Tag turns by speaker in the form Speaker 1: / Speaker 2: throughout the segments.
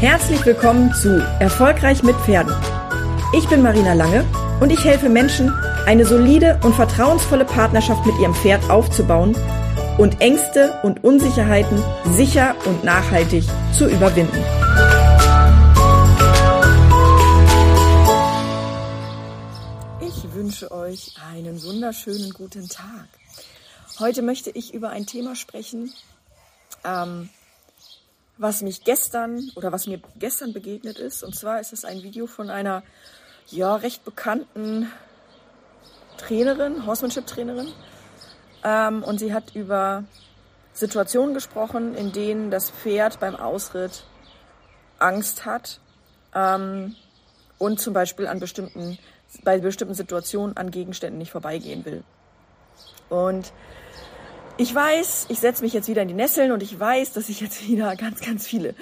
Speaker 1: Herzlich willkommen zu Erfolgreich mit Pferden. Ich bin Marina Lange und ich helfe Menschen, eine solide und vertrauensvolle Partnerschaft mit ihrem Pferd aufzubauen und Ängste und Unsicherheiten sicher und nachhaltig zu überwinden. Wünsche euch einen wunderschönen guten Tag. Heute möchte ich über ein Thema sprechen, ähm, was mich gestern oder was mir gestern begegnet ist. Und zwar ist es ein Video von einer ja recht bekannten Trainerin, Horsemanship-Trainerin. Ähm, und sie hat über Situationen gesprochen, in denen das Pferd beim Ausritt Angst hat ähm, und zum Beispiel an bestimmten, bei bestimmten Situationen an Gegenständen nicht vorbeigehen will. Und ich weiß, ich setze mich jetzt wieder in die Nesseln und ich weiß, dass ich jetzt wieder ganz, ganz viele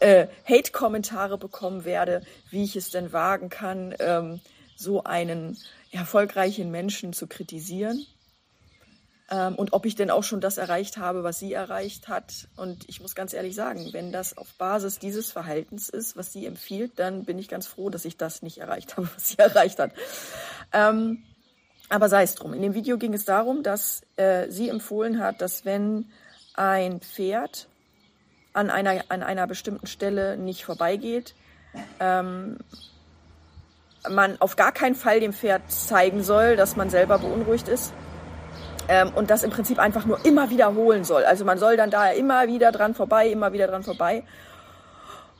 Speaker 1: äh, Hate-Kommentare bekommen werde, wie ich es denn wagen kann, ähm, so einen erfolgreichen Menschen zu kritisieren. Ähm, und ob ich denn auch schon das erreicht habe, was sie erreicht hat. Und ich muss ganz ehrlich sagen, wenn das auf Basis dieses Verhaltens ist, was sie empfiehlt, dann bin ich ganz froh, dass ich das nicht erreicht habe, was sie erreicht hat. Ähm, aber sei es drum. In dem Video ging es darum, dass äh, sie empfohlen hat, dass wenn ein Pferd an einer, an einer bestimmten Stelle nicht vorbeigeht, ähm, man auf gar keinen Fall dem Pferd zeigen soll, dass man selber beunruhigt ist. Ähm, und das im Prinzip einfach nur immer wiederholen soll. Also man soll dann da immer wieder dran vorbei, immer wieder dran vorbei.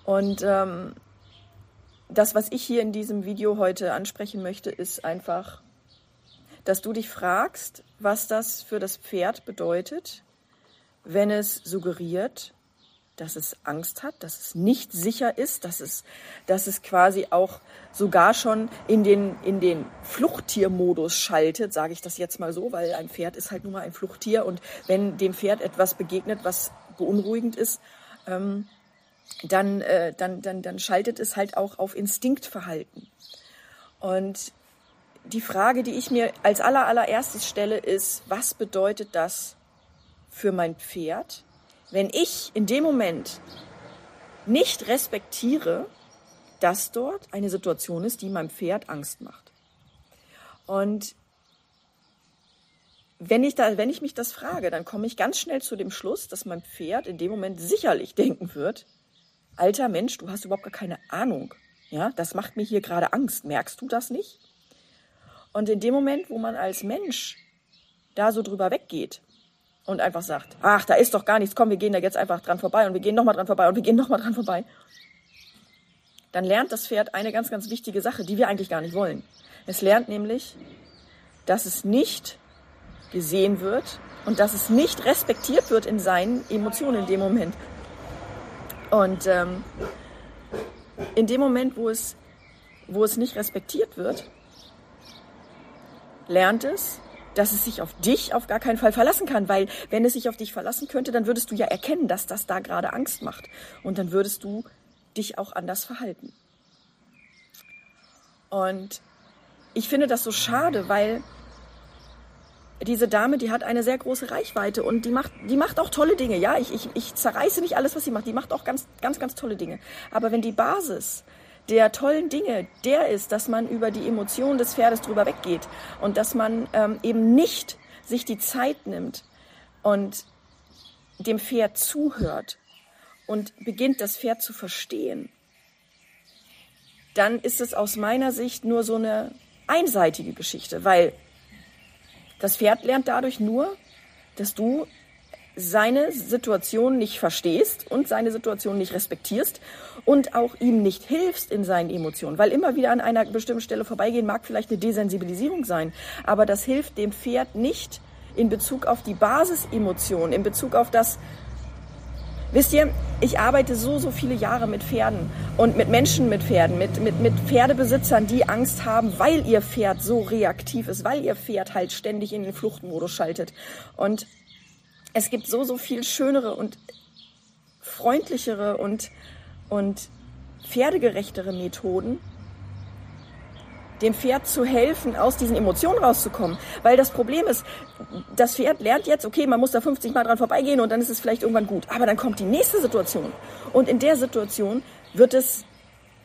Speaker 1: Und ähm, das, was ich hier in diesem Video heute ansprechen möchte, ist einfach, dass du dich fragst, was das für das Pferd bedeutet, wenn es suggeriert, dass es Angst hat, dass es nicht sicher ist, dass es, dass es quasi auch sogar schon in den, in den Fluchttiermodus schaltet, sage ich das jetzt mal so, weil ein Pferd ist halt nun mal ein Fluchttier und wenn dem Pferd etwas begegnet, was beunruhigend ist, ähm, dann, äh, dann, dann, dann schaltet es halt auch auf Instinktverhalten. Und die Frage, die ich mir als aller, allererstes stelle, ist, was bedeutet das für mein Pferd? Wenn ich in dem Moment nicht respektiere, dass dort eine Situation ist, die meinem Pferd Angst macht. Und wenn ich, da, wenn ich mich das frage, dann komme ich ganz schnell zu dem Schluss, dass mein Pferd in dem Moment sicherlich denken wird, alter Mensch, du hast überhaupt gar keine Ahnung. Ja, das macht mir hier gerade Angst. Merkst du das nicht? Und in dem Moment, wo man als Mensch da so drüber weggeht und einfach sagt, ach, da ist doch gar nichts, komm, wir gehen da jetzt einfach dran vorbei und wir gehen nochmal dran vorbei und wir gehen nochmal dran vorbei, dann lernt das Pferd eine ganz, ganz wichtige Sache, die wir eigentlich gar nicht wollen. Es lernt nämlich, dass es nicht gesehen wird und dass es nicht respektiert wird in seinen Emotionen in dem Moment. Und ähm, in dem Moment, wo es, wo es nicht respektiert wird, lernt es, dass es sich auf dich auf gar keinen Fall verlassen kann, weil wenn es sich auf dich verlassen könnte, dann würdest du ja erkennen, dass das da gerade Angst macht und dann würdest du dich auch anders verhalten. Und ich finde das so schade, weil diese Dame, die hat eine sehr große Reichweite und die macht, die macht auch tolle Dinge. Ja, ich, ich, ich zerreiße nicht alles, was sie macht. Die macht auch ganz, ganz, ganz tolle Dinge. Aber wenn die Basis der tollen Dinge der ist, dass man über die Emotionen des Pferdes drüber weggeht und dass man ähm, eben nicht sich die Zeit nimmt und dem Pferd zuhört und beginnt das Pferd zu verstehen, dann ist es aus meiner Sicht nur so eine einseitige Geschichte, weil das Pferd lernt dadurch nur, dass du seine Situation nicht verstehst und seine Situation nicht respektierst und auch ihm nicht hilfst in seinen Emotionen. Weil immer wieder an einer bestimmten Stelle vorbeigehen mag vielleicht eine Desensibilisierung sein, aber das hilft dem Pferd nicht in Bezug auf die Basisemotion, in Bezug auf das, Wisst ihr, ich arbeite so, so viele Jahre mit Pferden und mit Menschen mit Pferden, mit, mit, mit Pferdebesitzern, die Angst haben, weil ihr Pferd so reaktiv ist, weil ihr Pferd halt ständig in den Fluchtmodus schaltet. Und es gibt so, so viel schönere und freundlichere und, und pferdegerechtere Methoden, dem Pferd zu helfen, aus diesen Emotionen rauszukommen. Weil das Problem ist, das Pferd lernt jetzt, okay, man muss da 50 Mal dran vorbeigehen und dann ist es vielleicht irgendwann gut. Aber dann kommt die nächste Situation. Und in der Situation wird es,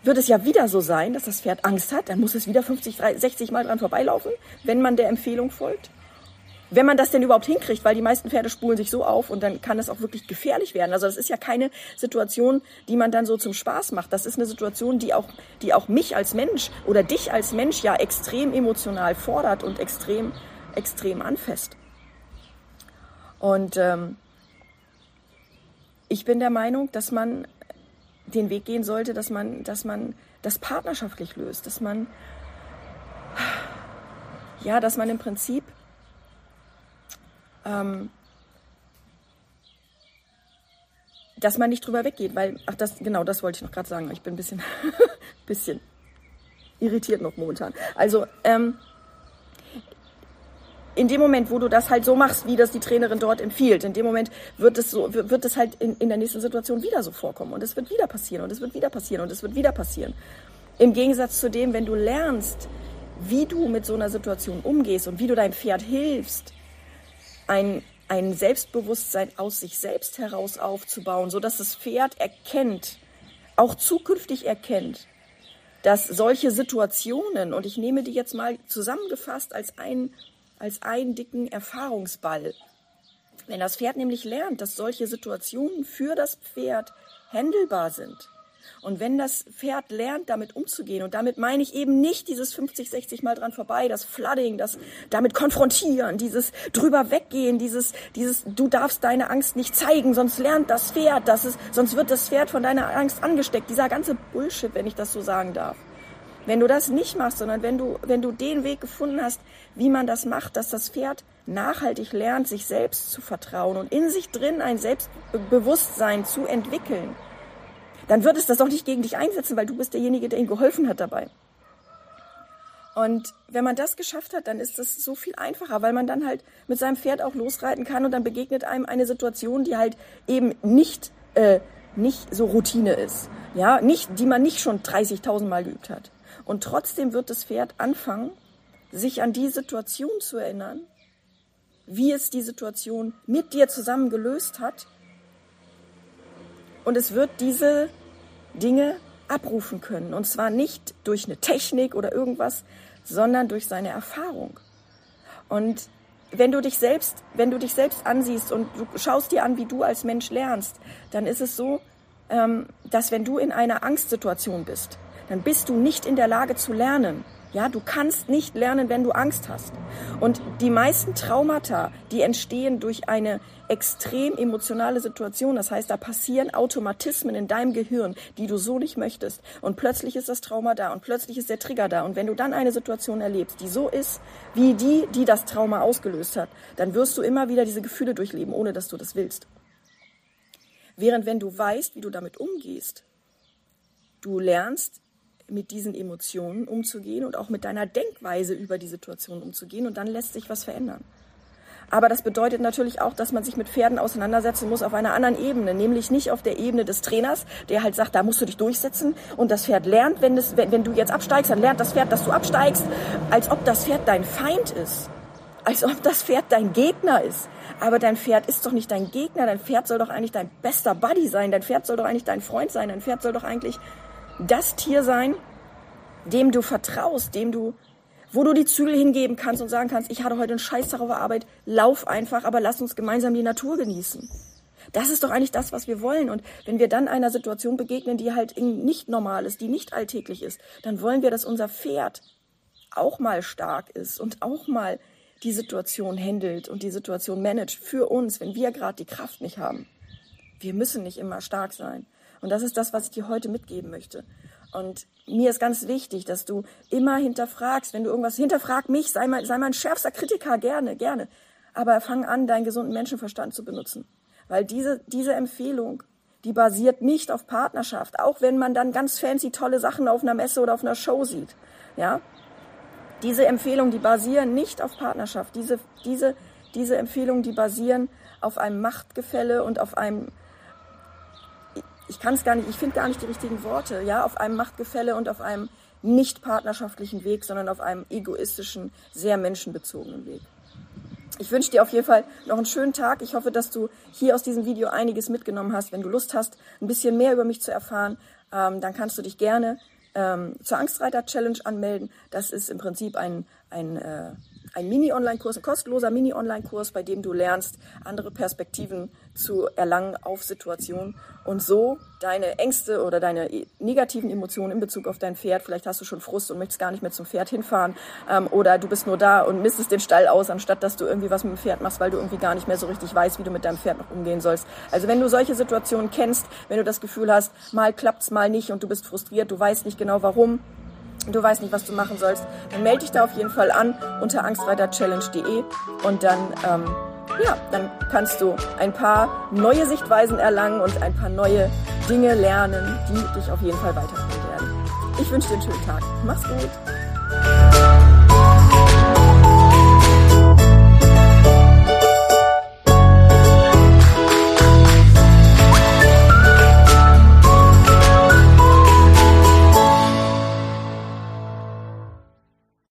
Speaker 1: wird es ja wieder so sein, dass das Pferd Angst hat. Dann muss es wieder 50, 60 Mal dran vorbeilaufen, wenn man der Empfehlung folgt wenn man das denn überhaupt hinkriegt, weil die meisten Pferde spulen sich so auf und dann kann es auch wirklich gefährlich werden. Also das ist ja keine Situation, die man dann so zum Spaß macht. Das ist eine Situation, die auch, die auch mich als Mensch oder dich als Mensch ja extrem emotional fordert und extrem, extrem anfasst. Und ähm, ich bin der Meinung, dass man den Weg gehen sollte, dass man, dass man das partnerschaftlich löst, dass man ja, dass man im Prinzip ähm, dass man nicht drüber weggeht, weil, ach, das, genau, das wollte ich noch gerade sagen. Ich bin ein bisschen, bisschen irritiert noch momentan. Also, ähm, in dem Moment, wo du das halt so machst, wie das die Trainerin dort empfiehlt, in dem Moment wird es so, wird es halt in, in der nächsten Situation wieder so vorkommen und es wird wieder passieren und es wird wieder passieren und es wird wieder passieren. Im Gegensatz zu dem, wenn du lernst, wie du mit so einer Situation umgehst und wie du deinem Pferd hilfst, ein, ein Selbstbewusstsein aus sich selbst heraus aufzubauen, so dass das Pferd erkennt, auch zukünftig erkennt, dass solche Situationen, und ich nehme die jetzt mal zusammengefasst als einen, als einen dicken Erfahrungsball, wenn das Pferd nämlich lernt, dass solche Situationen für das Pferd händelbar sind, und wenn das Pferd lernt, damit umzugehen, und damit meine ich eben nicht dieses 50, 60 Mal dran vorbei, das Flooding, das damit konfrontieren, dieses drüber weggehen, dieses, dieses, du darfst deine Angst nicht zeigen, sonst lernt das Pferd, das ist, sonst wird das Pferd von deiner Angst angesteckt. Dieser ganze Bullshit, wenn ich das so sagen darf. Wenn du das nicht machst, sondern wenn du, wenn du den Weg gefunden hast, wie man das macht, dass das Pferd nachhaltig lernt, sich selbst zu vertrauen und in sich drin ein Selbstbewusstsein zu entwickeln, dann wird es das auch nicht gegen dich einsetzen, weil du bist derjenige, der ihm geholfen hat dabei. Und wenn man das geschafft hat, dann ist das so viel einfacher, weil man dann halt mit seinem Pferd auch losreiten kann und dann begegnet einem eine Situation, die halt eben nicht, äh, nicht so Routine ist. Ja, nicht, die man nicht schon 30.000 Mal geübt hat. Und trotzdem wird das Pferd anfangen, sich an die Situation zu erinnern, wie es die Situation mit dir zusammen gelöst hat und es wird diese Dinge abrufen können. Und zwar nicht durch eine Technik oder irgendwas, sondern durch seine Erfahrung. Und wenn du dich selbst, wenn du dich selbst ansiehst und du schaust dir an, wie du als Mensch lernst, dann ist es so, ähm, dass wenn du in einer Angstsituation bist, dann bist du nicht in der Lage zu lernen. Ja, du kannst nicht lernen, wenn du Angst hast. Und die meisten Traumata, die entstehen durch eine extrem emotionale Situation. Das heißt, da passieren Automatismen in deinem Gehirn, die du so nicht möchtest. Und plötzlich ist das Trauma da und plötzlich ist der Trigger da. Und wenn du dann eine Situation erlebst, die so ist, wie die, die das Trauma ausgelöst hat, dann wirst du immer wieder diese Gefühle durchleben, ohne dass du das willst. Während wenn du weißt, wie du damit umgehst, du lernst, mit diesen Emotionen umzugehen und auch mit deiner Denkweise über die Situation umzugehen und dann lässt sich was verändern. Aber das bedeutet natürlich auch, dass man sich mit Pferden auseinandersetzen muss auf einer anderen Ebene, nämlich nicht auf der Ebene des Trainers, der halt sagt, da musst du dich durchsetzen und das Pferd lernt, wenn, das, wenn, wenn du jetzt absteigst, dann lernt das Pferd, dass du absteigst, als ob das Pferd dein Feind ist, als ob das Pferd dein Gegner ist. Aber dein Pferd ist doch nicht dein Gegner, dein Pferd soll doch eigentlich dein bester Buddy sein, dein Pferd soll doch eigentlich dein Freund sein, dein Pferd soll doch eigentlich das Tier sein, dem du vertraust, dem du, wo du die Zügel hingeben kannst und sagen kannst, ich hatte heute einen Scheiß auf der Arbeit, lauf einfach, aber lass uns gemeinsam die Natur genießen. Das ist doch eigentlich das, was wir wollen. Und wenn wir dann einer Situation begegnen, die halt nicht normal ist, die nicht alltäglich ist, dann wollen wir, dass unser Pferd auch mal stark ist und auch mal die Situation handelt und die Situation managt für uns, wenn wir gerade die Kraft nicht haben. Wir müssen nicht immer stark sein. Und das ist das, was ich dir heute mitgeben möchte. Und mir ist ganz wichtig, dass du immer hinterfragst, wenn du irgendwas hinterfrag mich, sei mal, sei mal ein schärfster Kritiker, gerne, gerne. Aber fang an, deinen gesunden Menschenverstand zu benutzen. Weil diese, diese Empfehlung, die basiert nicht auf Partnerschaft, auch wenn man dann ganz fancy tolle Sachen auf einer Messe oder auf einer Show sieht. Ja? Diese Empfehlungen, die basieren nicht auf Partnerschaft. Diese, diese, diese Empfehlungen, die basieren auf einem Machtgefälle und auf einem ich kann es gar nicht, ich finde gar nicht die richtigen Worte, ja, auf einem Machtgefälle und auf einem nicht partnerschaftlichen Weg, sondern auf einem egoistischen, sehr menschenbezogenen Weg. Ich wünsche dir auf jeden Fall noch einen schönen Tag. Ich hoffe, dass du hier aus diesem Video einiges mitgenommen hast. Wenn du Lust hast, ein bisschen mehr über mich zu erfahren, ähm, dann kannst du dich gerne ähm, zur Angstreiter-Challenge anmelden. Das ist im Prinzip ein, ein äh, ein Mini-Online-Kurs, ein kostenloser Mini-Online-Kurs, bei dem du lernst, andere Perspektiven zu erlangen auf Situationen und so deine Ängste oder deine e, negativen Emotionen in Bezug auf dein Pferd, vielleicht hast du schon Frust und möchtest gar nicht mehr zum Pferd hinfahren ähm, oder du bist nur da und mistest den Stall aus, anstatt dass du irgendwie was mit dem Pferd machst, weil du irgendwie gar nicht mehr so richtig weißt, wie du mit deinem Pferd noch umgehen sollst. Also wenn du solche Situationen kennst, wenn du das Gefühl hast, mal klappt's, mal nicht und du bist frustriert, du weißt nicht genau warum, du weißt nicht, was du machen sollst, dann melde dich da auf jeden Fall an unter angstreiterchallenge.de und dann, ähm, ja, dann kannst du ein paar neue Sichtweisen erlangen und ein paar neue Dinge lernen, die dich auf jeden Fall weiterbringen werden. Ich wünsche dir einen schönen Tag. Mach's gut.